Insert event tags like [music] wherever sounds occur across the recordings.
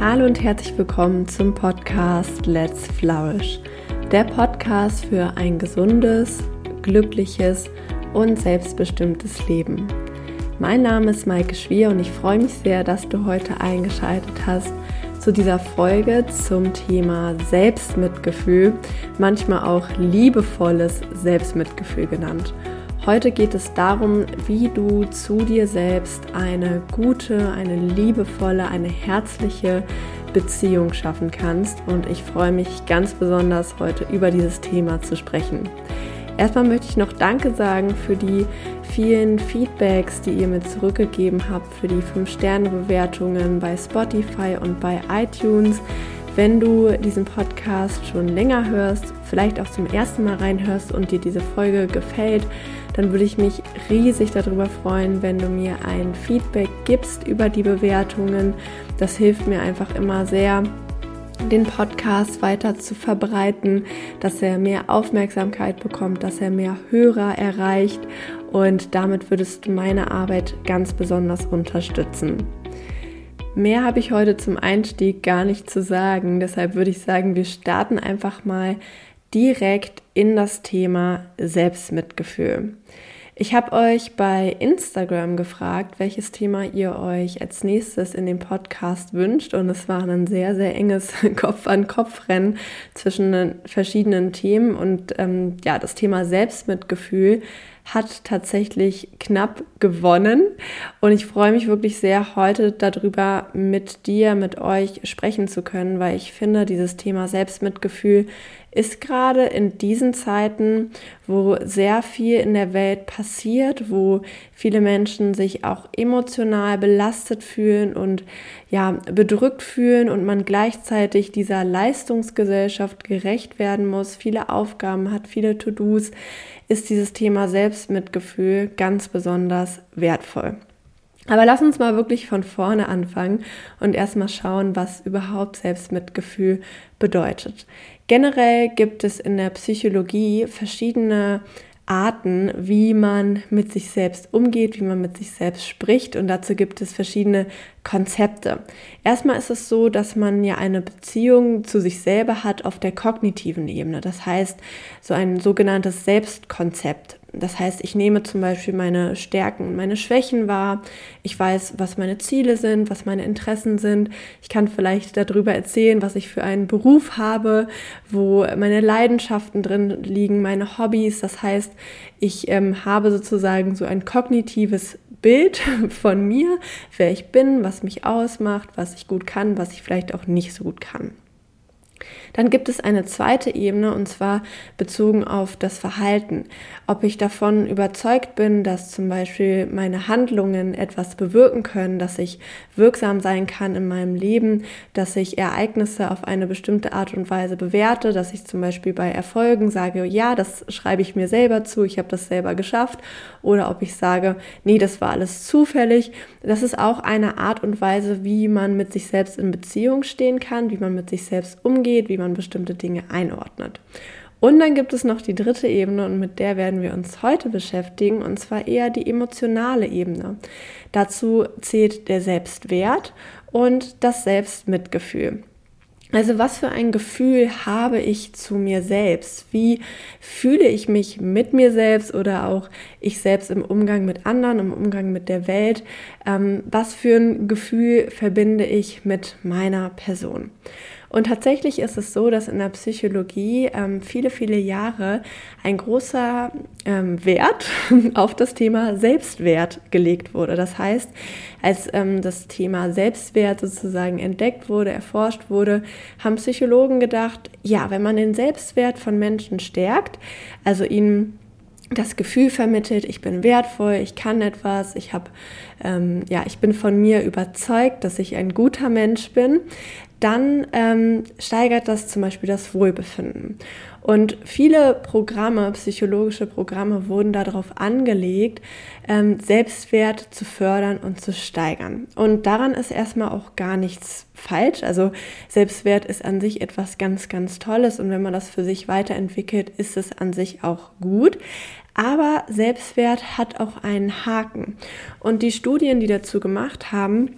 Hallo und herzlich willkommen zum Podcast Let's Flourish, der Podcast für ein gesundes, glückliches und selbstbestimmtes Leben. Mein Name ist Maike Schwier und ich freue mich sehr, dass du heute eingeschaltet hast zu dieser Folge zum Thema Selbstmitgefühl, manchmal auch liebevolles Selbstmitgefühl genannt. Heute geht es darum, wie du zu dir selbst eine gute, eine liebevolle, eine herzliche Beziehung schaffen kannst. Und ich freue mich ganz besonders, heute über dieses Thema zu sprechen. Erstmal möchte ich noch Danke sagen für die vielen Feedbacks, die ihr mir zurückgegeben habt, für die 5-Sterne-Bewertungen bei Spotify und bei iTunes. Wenn du diesen Podcast schon länger hörst, vielleicht auch zum ersten Mal reinhörst und dir diese Folge gefällt, dann würde ich mich riesig darüber freuen, wenn du mir ein Feedback gibst über die Bewertungen. Das hilft mir einfach immer sehr, den Podcast weiter zu verbreiten, dass er mehr Aufmerksamkeit bekommt, dass er mehr Hörer erreicht und damit würdest du meine Arbeit ganz besonders unterstützen. Mehr habe ich heute zum Einstieg gar nicht zu sagen. Deshalb würde ich sagen, wir starten einfach mal direkt in das Thema Selbstmitgefühl. Ich habe euch bei Instagram gefragt, welches Thema ihr euch als nächstes in dem Podcast wünscht. Und es war ein sehr, sehr enges [laughs] Kopf-an-Kopf-Rennen zwischen den verschiedenen Themen. Und ähm, ja, das Thema Selbstmitgefühl hat tatsächlich knapp gewonnen. Und ich freue mich wirklich sehr, heute darüber mit dir, mit euch sprechen zu können, weil ich finde, dieses Thema Selbstmitgefühl ist gerade in diesen Zeiten, wo sehr viel in der Welt passiert, wo viele Menschen sich auch emotional belastet fühlen und ja, bedrückt fühlen und man gleichzeitig dieser Leistungsgesellschaft gerecht werden muss, viele Aufgaben hat, viele To-Dos, ist dieses Thema Selbstmitgefühl ganz besonders wertvoll. Aber lass uns mal wirklich von vorne anfangen und erstmal schauen, was überhaupt Selbstmitgefühl bedeutet. Generell gibt es in der Psychologie verschiedene Arten, wie man mit sich selbst umgeht, wie man mit sich selbst spricht. Und dazu gibt es verschiedene Konzepte. Erstmal ist es so, dass man ja eine Beziehung zu sich selber hat auf der kognitiven Ebene. Das heißt, so ein sogenanntes Selbstkonzept. Das heißt, ich nehme zum Beispiel meine Stärken und meine Schwächen wahr. Ich weiß, was meine Ziele sind, was meine Interessen sind. Ich kann vielleicht darüber erzählen, was ich für einen Beruf habe, wo meine Leidenschaften drin liegen, meine Hobbys. Das heißt, ich ähm, habe sozusagen so ein kognitives Bild [laughs] von mir, wer ich bin, was mich ausmacht, was ich gut kann, was ich vielleicht auch nicht so gut kann. Dann gibt es eine zweite Ebene und zwar bezogen auf das Verhalten. Ob ich davon überzeugt bin, dass zum Beispiel meine Handlungen etwas bewirken können, dass ich wirksam sein kann in meinem Leben, dass ich Ereignisse auf eine bestimmte Art und Weise bewerte, dass ich zum Beispiel bei Erfolgen sage, ja, das schreibe ich mir selber zu, ich habe das selber geschafft. Oder ob ich sage, nee, das war alles zufällig. Das ist auch eine Art und Weise, wie man mit sich selbst in Beziehung stehen kann, wie man mit sich selbst umgeht, wie man bestimmte Dinge einordnet. Und dann gibt es noch die dritte Ebene und mit der werden wir uns heute beschäftigen, und zwar eher die emotionale Ebene. Dazu zählt der Selbstwert und das Selbstmitgefühl. Also was für ein Gefühl habe ich zu mir selbst? Wie fühle ich mich mit mir selbst oder auch ich selbst im Umgang mit anderen, im Umgang mit der Welt? Ähm, was für ein Gefühl verbinde ich mit meiner Person? Und tatsächlich ist es so, dass in der Psychologie ähm, viele, viele Jahre ein großer ähm, Wert [laughs] auf das Thema Selbstwert gelegt wurde. Das heißt, als ähm, das Thema Selbstwert sozusagen entdeckt wurde, erforscht wurde, haben Psychologen gedacht, ja, wenn man den Selbstwert von Menschen stärkt, also ihnen das Gefühl vermittelt, ich bin wertvoll, ich kann etwas, ich habe, ähm, ja, ich bin von mir überzeugt, dass ich ein guter Mensch bin, dann ähm, steigert das zum Beispiel das Wohlbefinden. Und viele Programme, psychologische Programme wurden darauf angelegt, ähm, Selbstwert zu fördern und zu steigern. Und daran ist erstmal auch gar nichts falsch. Also Selbstwert ist an sich etwas ganz, ganz Tolles und wenn man das für sich weiterentwickelt, ist es an sich auch gut. Aber Selbstwert hat auch einen Haken. Und die Studien, die dazu gemacht haben,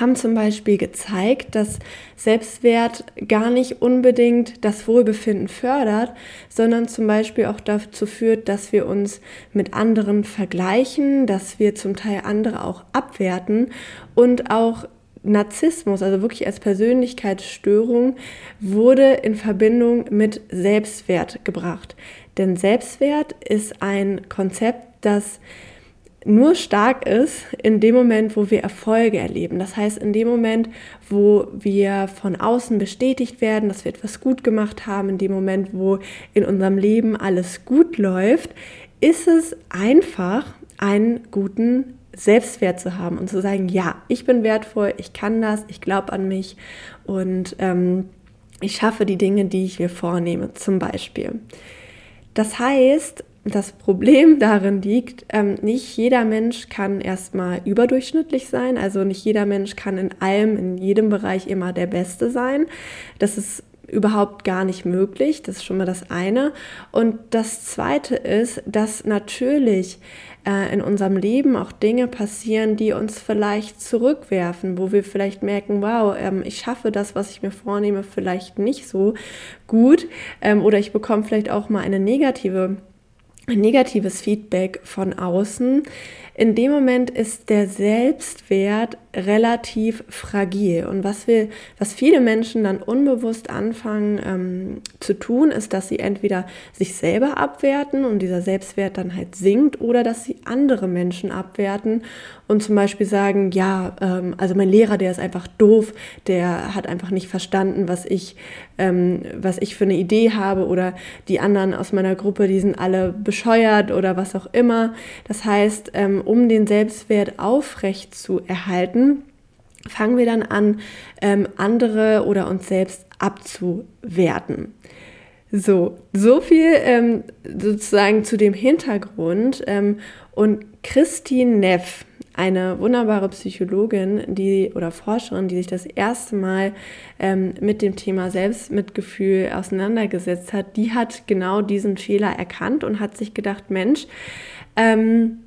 haben zum Beispiel gezeigt, dass Selbstwert gar nicht unbedingt das Wohlbefinden fördert, sondern zum Beispiel auch dazu führt, dass wir uns mit anderen vergleichen, dass wir zum Teil andere auch abwerten und auch Narzissmus, also wirklich als Persönlichkeitsstörung, wurde in Verbindung mit Selbstwert gebracht. Denn Selbstwert ist ein Konzept, das nur stark ist in dem Moment, wo wir Erfolge erleben. Das heißt, in dem Moment, wo wir von außen bestätigt werden, dass wir etwas gut gemacht haben, in dem Moment, wo in unserem Leben alles gut läuft, ist es einfach, einen guten Selbstwert zu haben und zu sagen, ja, ich bin wertvoll, ich kann das, ich glaube an mich und ähm, ich schaffe die Dinge, die ich mir vornehme, zum Beispiel. Das heißt, das Problem darin liegt, ähm, nicht jeder Mensch kann erstmal überdurchschnittlich sein, also nicht jeder Mensch kann in allem, in jedem Bereich immer der Beste sein. Das ist überhaupt gar nicht möglich, das ist schon mal das eine. Und das zweite ist, dass natürlich äh, in unserem Leben auch Dinge passieren, die uns vielleicht zurückwerfen, wo wir vielleicht merken, wow, ähm, ich schaffe das, was ich mir vornehme, vielleicht nicht so gut ähm, oder ich bekomme vielleicht auch mal eine negative negatives Feedback von außen, in dem Moment ist der Selbstwert relativ fragil. Und was wir, was viele Menschen dann unbewusst anfangen ähm, zu tun, ist, dass sie entweder sich selber abwerten und dieser Selbstwert dann halt sinkt, oder dass sie andere Menschen abwerten und zum Beispiel sagen, ja, ähm, also mein Lehrer, der ist einfach doof, der hat einfach nicht verstanden, was ich, ähm, was ich für eine Idee habe, oder die anderen aus meiner Gruppe, die sind alle bescheuert oder was auch immer. Das heißt, ähm, um den Selbstwert aufrecht zu erhalten, fangen wir dann an, ähm, andere oder uns selbst abzuwerten. So, so viel ähm, sozusagen zu dem Hintergrund. Ähm, und Christine Neff, eine wunderbare Psychologin, die oder Forscherin, die sich das erste Mal ähm, mit dem Thema Selbstmitgefühl auseinandergesetzt hat, die hat genau diesen Fehler erkannt und hat sich gedacht, Mensch, ähm,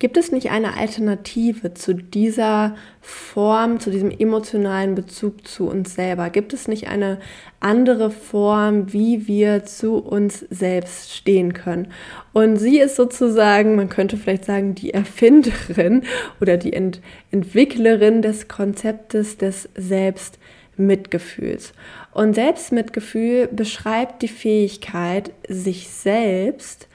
Gibt es nicht eine Alternative zu dieser Form, zu diesem emotionalen Bezug zu uns selber? Gibt es nicht eine andere Form, wie wir zu uns selbst stehen können? Und sie ist sozusagen, man könnte vielleicht sagen, die Erfinderin oder die Ent Entwicklerin des Konzeptes des Selbstmitgefühls. Und Selbstmitgefühl beschreibt die Fähigkeit, sich selbst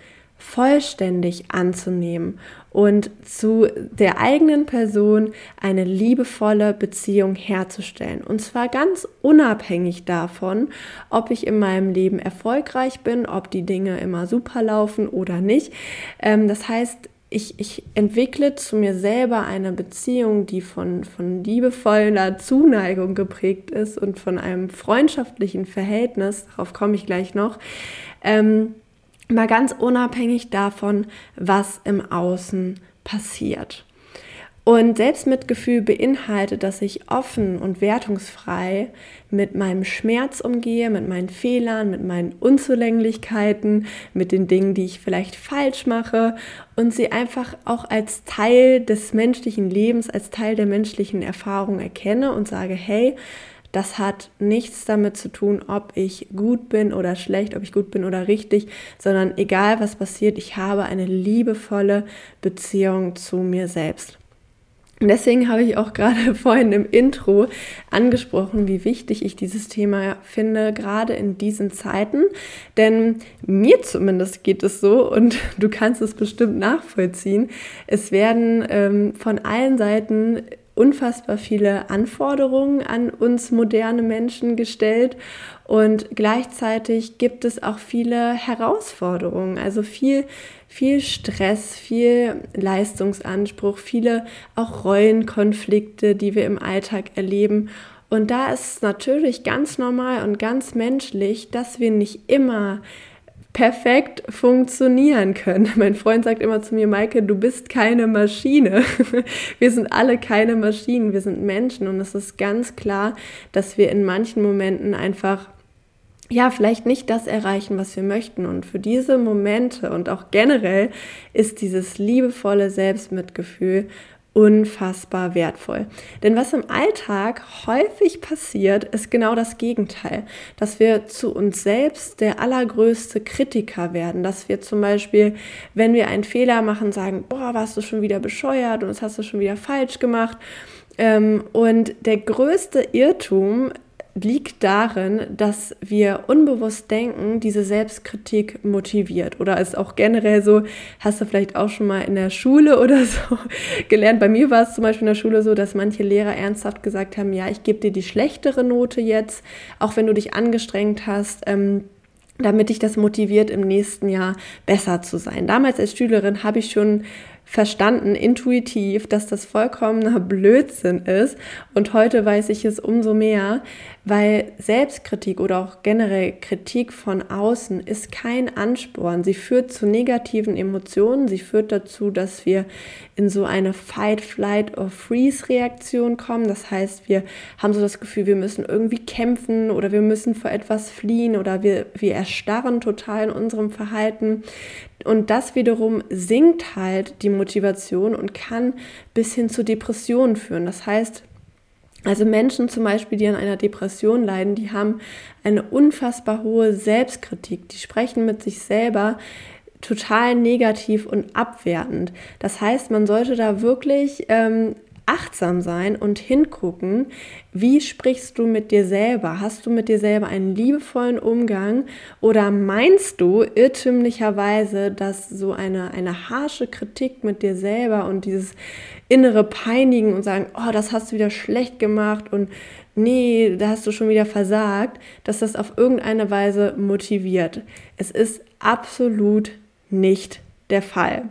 vollständig anzunehmen und zu der eigenen Person eine liebevolle Beziehung herzustellen. Und zwar ganz unabhängig davon, ob ich in meinem Leben erfolgreich bin, ob die Dinge immer super laufen oder nicht. Ähm, das heißt, ich, ich entwickle zu mir selber eine Beziehung, die von, von liebevoller Zuneigung geprägt ist und von einem freundschaftlichen Verhältnis, darauf komme ich gleich noch. Ähm, mal ganz unabhängig davon, was im Außen passiert. Und Selbstmitgefühl beinhaltet, dass ich offen und wertungsfrei mit meinem Schmerz umgehe, mit meinen Fehlern, mit meinen Unzulänglichkeiten, mit den Dingen, die ich vielleicht falsch mache und sie einfach auch als Teil des menschlichen Lebens, als Teil der menschlichen Erfahrung erkenne und sage, hey, das hat nichts damit zu tun, ob ich gut bin oder schlecht, ob ich gut bin oder richtig, sondern egal was passiert, ich habe eine liebevolle Beziehung zu mir selbst. Und deswegen habe ich auch [laughs] gerade vorhin im Intro angesprochen, wie wichtig ich dieses Thema finde, gerade in diesen Zeiten. Denn mir zumindest geht es so und du kannst es bestimmt nachvollziehen. Es werden ähm, von allen Seiten unfassbar viele Anforderungen an uns moderne Menschen gestellt und gleichzeitig gibt es auch viele Herausforderungen, also viel, viel Stress, viel Leistungsanspruch, viele auch Rollenkonflikte, die wir im Alltag erleben. Und da ist es natürlich ganz normal und ganz menschlich, dass wir nicht immer perfekt funktionieren können. [laughs] Mein Freund sagt immer zu mir, Maike, du bist keine Maschine. [laughs] Wir sind alle keine Maschinen, wir sind Menschen und es ist ganz klar, dass wir in manchen Momenten einfach ja, vielleicht nicht das erreichen, was wir möchten. Und für diese Momente und auch generell ist dieses liebevolle Selbstmitgefühl unfassbar wertvoll. Denn was im Alltag häufig passiert, ist genau das Gegenteil. Dass wir zu uns selbst der allergrößte Kritiker werden. Dass wir zum Beispiel, wenn wir einen Fehler machen, sagen, boah, warst du schon wieder bescheuert und das hast du schon wieder falsch gemacht. Ähm, und der größte Irrtum liegt darin, dass wir unbewusst denken, diese Selbstkritik motiviert. Oder ist auch generell so, hast du vielleicht auch schon mal in der Schule [laughs] oder so gelernt. Bei mir war es zum Beispiel in der Schule so, dass manche Lehrer ernsthaft gesagt haben, ja, ich gebe dir die schlechtere Note jetzt, auch wenn du dich angestrengt hast. Ähm, damit dich das motiviert, im nächsten Jahr besser zu sein. Damals als Schülerin habe ich schon verstanden, intuitiv, dass das vollkommener Blödsinn ist. Und heute weiß ich es umso mehr, weil Selbstkritik oder auch generell Kritik von außen ist kein Ansporn. Sie führt zu negativen Emotionen. Sie führt dazu, dass wir in so eine Fight, Flight or Freeze Reaktion kommen. Das heißt, wir haben so das Gefühl, wir müssen irgendwie kämpfen oder wir müssen vor etwas fliehen oder wir, wir erstarren total in unserem Verhalten. Und das wiederum sinkt halt die Motivation und kann bis hin zu Depressionen führen. Das heißt, also Menschen zum Beispiel, die an einer Depression leiden, die haben eine unfassbar hohe Selbstkritik. Die sprechen mit sich selber total negativ und abwertend. Das heißt, man sollte da wirklich ähm, achtsam sein und hingucken, wie sprichst du mit dir selber? Hast du mit dir selber einen liebevollen Umgang oder meinst du irrtümlicherweise, dass so eine, eine harsche Kritik mit dir selber und dieses innere Peinigen und sagen, oh, das hast du wieder schlecht gemacht und nee, da hast du schon wieder versagt, dass das auf irgendeine Weise motiviert. Es ist absolut nicht der Fall.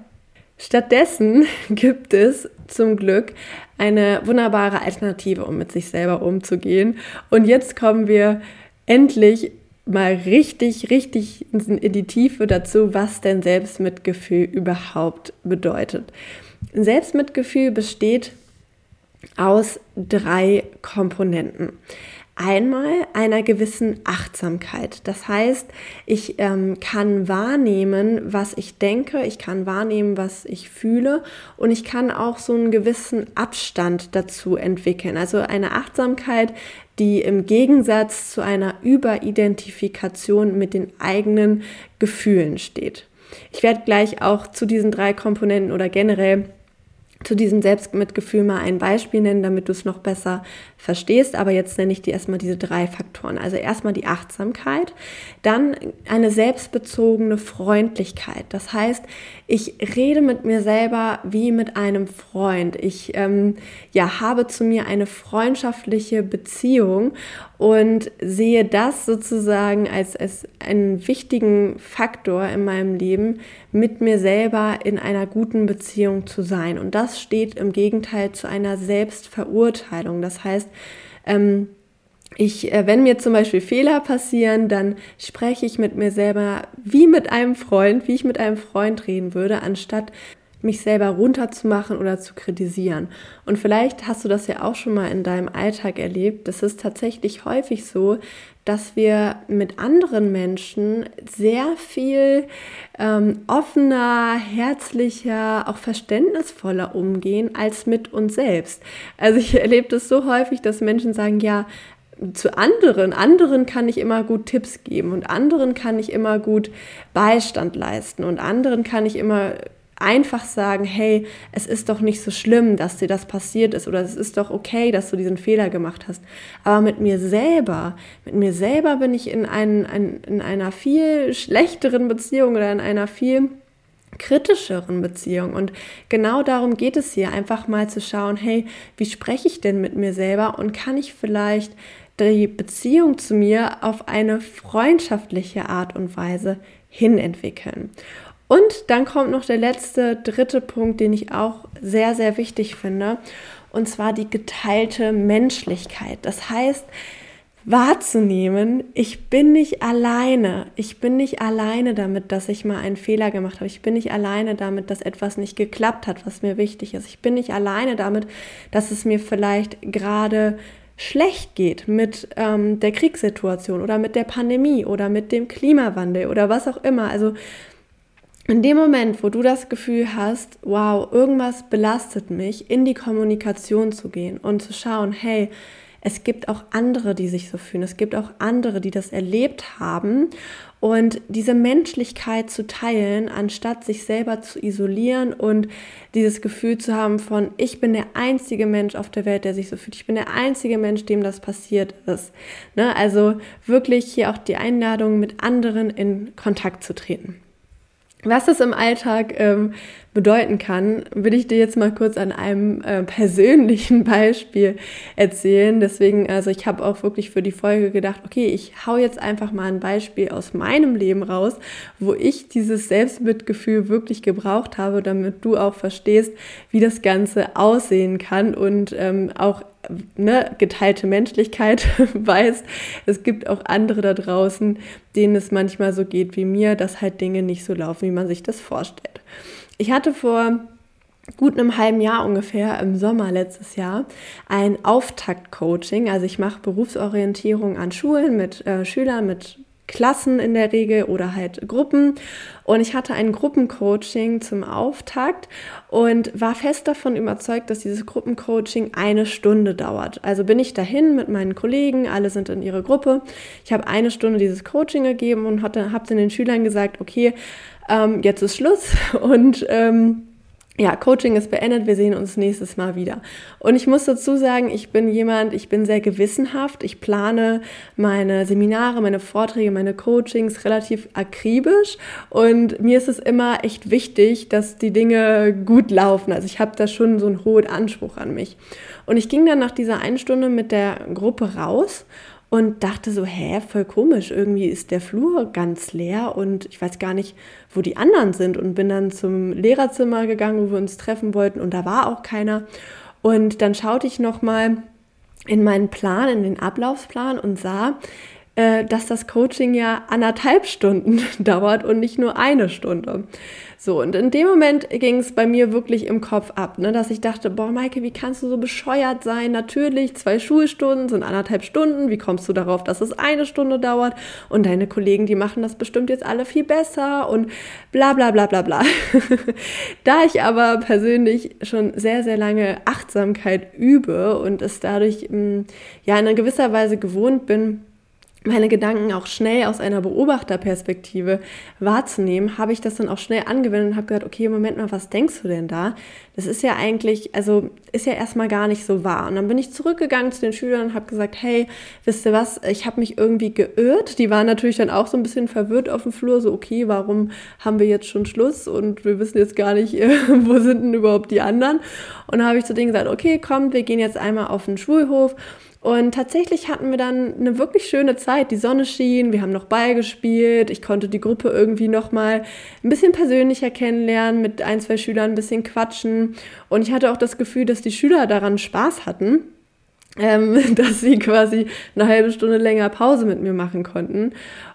Stattdessen [laughs] gibt es zum Glück eine wunderbare Alternative, um mit sich selber umzugehen. Und jetzt kommen wir endlich mal richtig, richtig in die Tiefe dazu, was denn Selbstmitgefühl überhaupt bedeutet. Selbstmitgefühl besteht aus drei Komponenten. Einmal einer gewissen Achtsamkeit. Das heißt, ich ähm, kann wahrnehmen, was ich denke, ich kann wahrnehmen, was ich fühle und ich kann auch so einen gewissen Abstand dazu entwickeln. Also eine Achtsamkeit, die im Gegensatz zu einer Überidentifikation mit den eigenen Gefühlen steht. Ich werde gleich auch zu diesen drei Komponenten oder generell zu diesem Selbstmitgefühl mal ein Beispiel nennen, damit du es noch besser verstehst. Aber jetzt nenne ich dir erstmal diese drei Faktoren. Also erstmal die Achtsamkeit, dann eine selbstbezogene Freundlichkeit. Das heißt, ich rede mit mir selber wie mit einem Freund. Ich ähm, ja, habe zu mir eine freundschaftliche Beziehung und sehe das sozusagen als, als einen wichtigen Faktor in meinem Leben, mit mir selber in einer guten Beziehung zu sein. Und das steht im Gegenteil zu einer Selbstverurteilung. Das heißt, ähm, ich, äh, wenn mir zum Beispiel Fehler passieren, dann spreche ich mit mir selber wie mit einem Freund, wie ich mit einem Freund reden würde, anstatt mich selber runterzumachen oder zu kritisieren. Und vielleicht hast du das ja auch schon mal in deinem Alltag erlebt. Das ist tatsächlich häufig so, dass wir mit anderen Menschen sehr viel ähm, offener, herzlicher, auch verständnisvoller umgehen als mit uns selbst. Also ich [laughs] erlebe das so häufig, dass Menschen sagen, ja, zu anderen, anderen kann ich immer gut Tipps geben und anderen kann ich immer gut Beistand leisten und anderen kann ich immer einfach sagen, hey, es ist doch nicht so schlimm, dass dir das passiert ist oder es ist doch okay, dass du diesen Fehler gemacht hast. Aber mit mir selber, mit mir selber bin ich in, ein, ein, in einer viel schlechteren Beziehung oder in einer viel kritischeren Beziehung. Und genau darum geht es hier, einfach mal zu schauen, hey, wie spreche ich denn mit mir selber und kann ich vielleicht die Beziehung zu mir auf eine freundschaftliche Art und Weise hinentwickeln. Und dann kommt noch der letzte, dritte Punkt, den ich auch sehr, sehr wichtig finde, und zwar die geteilte Menschlichkeit. Das heißt, wahrzunehmen, ich bin nicht alleine. Ich bin nicht alleine damit, dass ich mal einen Fehler gemacht habe. Ich bin nicht alleine damit, dass etwas nicht geklappt hat, was mir wichtig ist. Ich bin nicht alleine damit, dass es mir vielleicht gerade schlecht geht mit ähm, der Kriegssituation oder mit der Pandemie oder mit dem Klimawandel oder was auch immer. Also in dem Moment, wo du das Gefühl hast, wow, irgendwas belastet mich, in die Kommunikation zu gehen und zu schauen, hey, es gibt auch andere, die sich so fühlen. Es gibt auch andere, die das erlebt haben. Und diese Menschlichkeit zu teilen, anstatt sich selber zu isolieren und dieses Gefühl zu haben von, ich bin der einzige Mensch auf der Welt, der sich so fühlt. Ich bin der einzige Mensch, dem das passiert ist. Ne? Also wirklich hier auch die Einladung, mit anderen in Kontakt zu treten. Was das im Alltag ähm, bedeuten kann, will ich dir jetzt mal kurz an einem äh, persönlichen [laughs] Beispiel erzählen. Deswegen, also ich habe auch wirklich für die Folge gedacht, okay, ich hau jetzt einfach mal ein Beispiel aus meinem Leben raus, wo ich dieses Selbstmitgefühl wirklich gebraucht habe, damit du auch verstehst, wie das Ganze aussehen kann und ähm, auch ne, geteilte Menschlichkeit [laughs] weiß, es gibt auch andere da draußen, denen es manchmal so geht wie mir, dass halt Dinge nicht so laufen, wie man sich das vorstellt. Ich hatte vor gut einem halben Jahr ungefähr im Sommer letztes Jahr ein Auftakt-Coaching. Also ich mache Berufsorientierung an Schulen mit äh, Schülern, mit Klassen in der Regel oder halt Gruppen. Und ich hatte ein Gruppencoaching zum Auftakt und war fest davon überzeugt, dass dieses Gruppencoaching eine Stunde dauert. Also bin ich dahin mit meinen Kollegen, alle sind in ihrer Gruppe. Ich habe eine Stunde dieses Coaching gegeben und habe den Schülern gesagt, okay, ähm, jetzt ist Schluss [laughs] und ähm, ja, Coaching ist beendet, wir sehen uns nächstes Mal wieder. Und ich muss dazu sagen, ich bin jemand, ich bin sehr gewissenhaft, ich plane meine Seminare, meine Vorträge, meine Coachings relativ akribisch und mir ist es immer echt wichtig, dass die Dinge gut laufen. Also ich habe da schon so einen hohen Anspruch an mich. Und ich ging dann nach dieser einen Stunde mit der Gruppe raus und dachte so, hä, voll komisch, irgendwie ist der Flur ganz leer und ich weiß gar nicht, wo die anderen sind und bin dann zum Lehrerzimmer gegangen, wo wir uns treffen wollten und da war auch keiner. Und dann schaute ich nochmal in meinen Plan, in den Ablaufsplan und sah, dass das Coaching ja anderthalb Stunden [laughs] dauert und nicht nur eine Stunde. So, und in dem Moment ging es bei mir wirklich im Kopf ab, ne, dass ich dachte, boah, Maike, wie kannst du so bescheuert sein? Natürlich, zwei Schulstunden sind anderthalb Stunden. Wie kommst du darauf, dass es eine Stunde dauert? Und deine Kollegen, die machen das bestimmt jetzt alle viel besser und bla bla bla bla bla. [laughs] da ich aber persönlich schon sehr, sehr lange Achtsamkeit übe und es dadurch mm, ja in einer gewisser Weise gewohnt bin, meine Gedanken auch schnell aus einer Beobachterperspektive wahrzunehmen, habe ich das dann auch schnell angewendet und habe gesagt, okay, Moment mal, was denkst du denn da? Das ist ja eigentlich, also ist ja erstmal gar nicht so wahr. Und dann bin ich zurückgegangen zu den Schülern und habe gesagt, hey, wisst ihr was, ich habe mich irgendwie geirrt. Die waren natürlich dann auch so ein bisschen verwirrt auf dem Flur, so, okay, warum haben wir jetzt schon Schluss und wir wissen jetzt gar nicht, [laughs] wo sind denn überhaupt die anderen? Und dann habe ich zu denen gesagt, okay, komm, wir gehen jetzt einmal auf den Schulhof und tatsächlich hatten wir dann eine wirklich schöne Zeit. Die Sonne schien, wir haben noch Ball gespielt. Ich konnte die Gruppe irgendwie noch mal ein bisschen persönlicher kennenlernen, mit ein, zwei Schülern ein bisschen quatschen. Und ich hatte auch das Gefühl, dass die Schüler daran Spaß hatten ähm, [laughs] dass sie quasi eine halbe Stunde länger Pause mit mir machen konnten.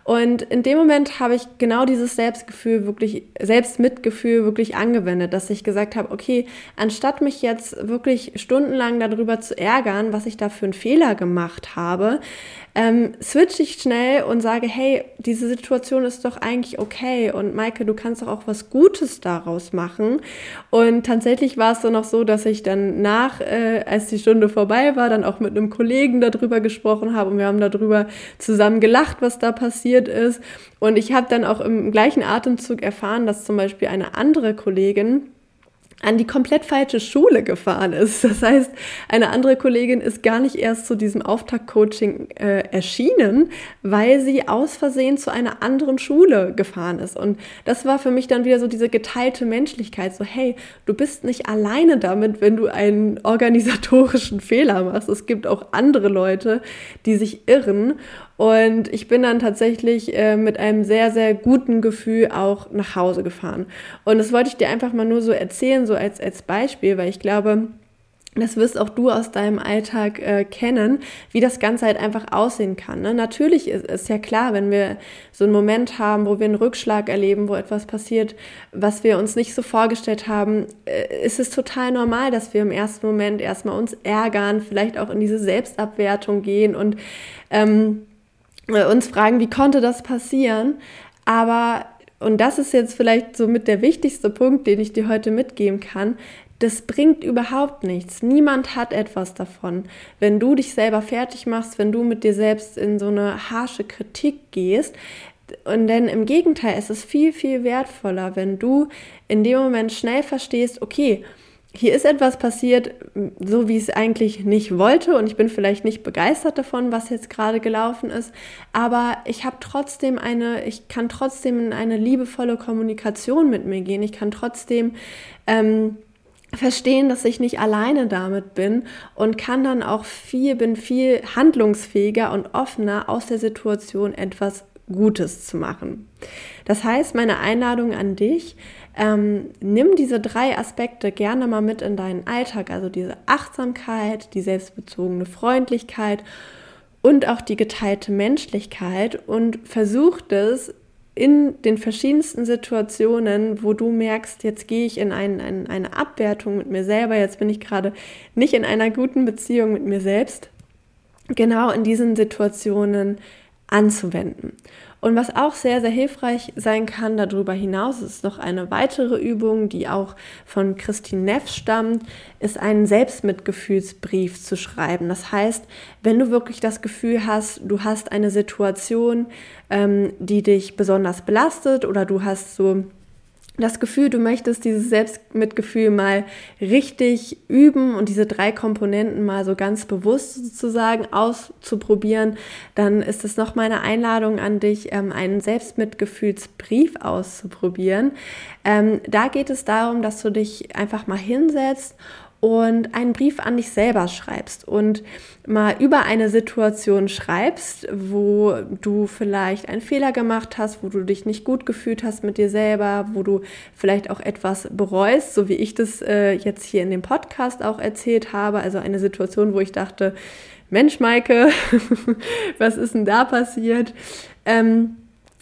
Und in dem Moment habe ich genau dieses Selbstgefühl wirklich, Selbstmitgefühl wirklich angewendet, dass ich gesagt habe, okay, anstatt mich jetzt wirklich stundenlang darüber zu ärgern, was ich da für einen Fehler gemacht habe, ähm, switche ich schnell und sage, hey, diese Situation ist doch eigentlich okay und Maike, du kannst doch auch was Gutes daraus machen. Und tatsächlich war es dann auch so, dass ich dann nach, äh, als die Stunde vorbei war, dann auch mit einem Kollegen darüber gesprochen habe und wir haben darüber zusammen gelacht, was da passiert ist. Und ich habe dann auch im gleichen Atemzug erfahren, dass zum Beispiel eine andere Kollegin, an die komplett falsche Schule gefahren ist. [laughs] Das heißt, eine andere Kollegin ist gar nicht erst zu diesem Auftaktcoaching äh, erschienen, weil sie aus Versehen zu einer anderen Schule gefahren ist. Und das war für mich dann wieder so diese geteilte Menschlichkeit. So, hey, du bist nicht alleine damit, wenn du einen [laughs] organisatorischen Fehler machst. Es gibt auch andere Leute, die sich irren. Und ich bin dann tatsächlich äh, mit einem sehr, sehr guten Gefühl auch nach Hause gefahren. Und das wollte ich dir einfach mal nur so erzählen, so als, als Beispiel, weil ich glaube, das wirst auch du aus deinem Alltag äh, kennen, wie das Ganze halt einfach aussehen kann. Ne? Natürlich ist, ist ja klar, wenn wir so einen Moment haben, wo wir einen Rückschlag erleben, wo etwas passiert, was wir uns nicht so vorgestellt haben, äh, ist es total normal, dass wir im ersten Moment erstmal uns ärgern, vielleicht auch in diese Selbstabwertung gehen und ähm, uns fragen, wie konnte das passieren? Aber und das ist jetzt vielleicht so mit der wichtigste Punkt, den ich dir heute mitgeben kann, das bringt überhaupt nichts. Niemand hat etwas davon. Wenn du dich selber fertig machst, wenn du mit dir selbst in so eine harsche Kritik gehst, und denn im Gegenteil, es ist viel, viel wertvoller, wenn du in dem Moment schnell verstehst, okay, hier ist etwas passiert, so wie ich es eigentlich nicht wollte und ich bin vielleicht nicht begeistert davon, was jetzt gerade gelaufen ist, aber ich habe trotzdem eine, ich kann trotzdem in eine liebevolle Kommunikation mit mir gehen, ich kann trotzdem ähm, verstehen, dass ich nicht alleine damit bin und kann dann auch viel, bin viel handlungsfähiger und offener aus der Situation etwas Gutes zu machen. Das heißt, meine Einladung an dich, ähm, nimm diese drei Aspekte gerne mal mit in deinen Alltag, also diese Achtsamkeit, die selbstbezogene Freundlichkeit und auch die geteilte Menschlichkeit und versuch das in den verschiedensten Situationen, wo du merkst, jetzt gehe ich in ein, ein, eine Abwertung mit mir selber, jetzt bin ich gerade nicht in einer guten Beziehung mit mir selbst, genau in diesen Situationen anzuwenden. Und was auch sehr, sehr hilfreich sein kann darüber hinaus, ist noch eine weitere Übung, die auch von Christine Neff stammt, ist einen Selbstmitgefühlsbrief zu schreiben. Das heißt, wenn du wirklich das Gefühl hast, du hast eine Situation, ähm, die dich besonders belastet oder du hast so das Gefühl, du möchtest dieses Selbstmitgefühl mal richtig üben und diese drei Komponenten mal so ganz bewusst sozusagen auszuprobieren, dann ist es noch meine Einladung an dich, ähm, einen Selbstmitgefühlsbrief auszuprobieren. Ähm, da geht es darum, dass du dich einfach mal hinsetzt und einen Brief an dich selber schreibst und mal über eine Situation schreibst, wo du vielleicht einen Fehler gemacht hast, wo du dich nicht gut gefühlt hast mit dir selber, wo du vielleicht auch etwas bereust, so wie ich das äh, jetzt hier in dem Podcast auch erzählt habe. Also eine Situation, wo ich dachte, Mensch, Maike, [laughs] was ist denn da passiert? Ähm,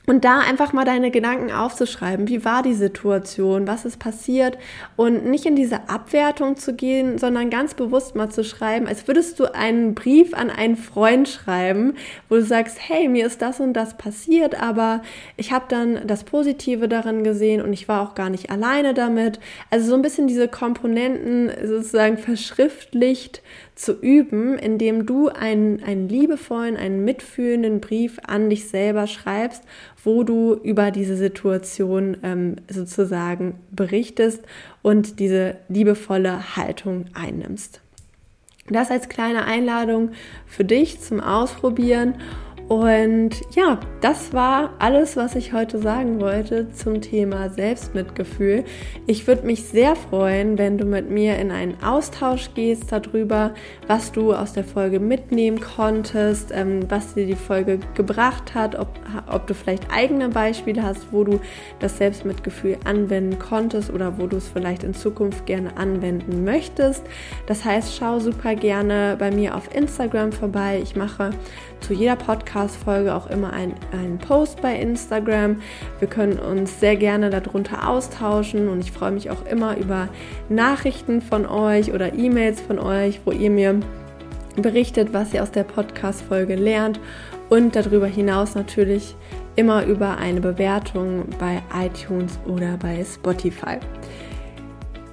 und da einfach mal deine Gedanken aufzuschreiben. Wie war die Situation? Was ist passiert? Und nicht in diese Abwertung zu gehen, sondern ganz bewusst mal zu schreiben, als würdest du einen Brief an einen Freund schreiben, wo du sagst, hey, mir ist das und das passiert, aber ich habe dann das Positive darin gesehen und ich war auch gar nicht alleine damit. Also so ein bisschen diese Komponenten sozusagen verschriftlicht zu üben, indem du einen, einen liebevollen, einen mitfühlenden Brief an dich selber schreibst, wo du über diese Situation ähm, sozusagen berichtest und diese liebevolle Haltung einnimmst. Das als kleine Einladung für dich zum Ausprobieren und ja, das war alles, was ich heute sagen wollte zum Thema Selbstmitgefühl. Ich würde mich sehr freuen, wenn du mit mir in einen Austausch gehst darüber, was du aus der Folge mitnehmen konntest, ähm, was dir die Folge gebracht hat, ob, ob du vielleicht eigene Beispiele hast, wo du das Selbstmitgefühl anwenden konntest oder wo du es vielleicht in Zukunft gerne anwenden möchtest. Das heißt, schau super gerne bei mir auf Instagram vorbei. Ich mache zu jeder Podcast-Folge auch immer ein, einen Post bei Instagram. Wir können uns sehr gerne darunter austauschen und ich freue mich auch immer über Nachrichten von euch oder E-Mails von euch, wo ihr mir berichtet, was ihr aus der Podcast-Folge lernt und darüber hinaus natürlich immer über eine Bewertung bei iTunes oder bei Spotify.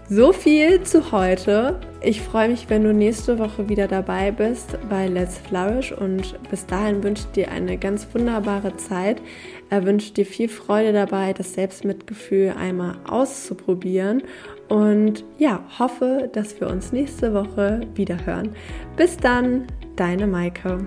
So viel zu heute. Ich freue mich, wenn du nächste Woche wieder dabei bist bei Let's Flourish und bis dahin wünsche ich dir eine ganz wunderbare Zeit. Er wünscht dir viel Freude dabei, das Selbstmitgefühl einmal auszuprobieren und ja, hoffe, dass wir uns nächste Woche wieder hören. Bis dann, deine Maike.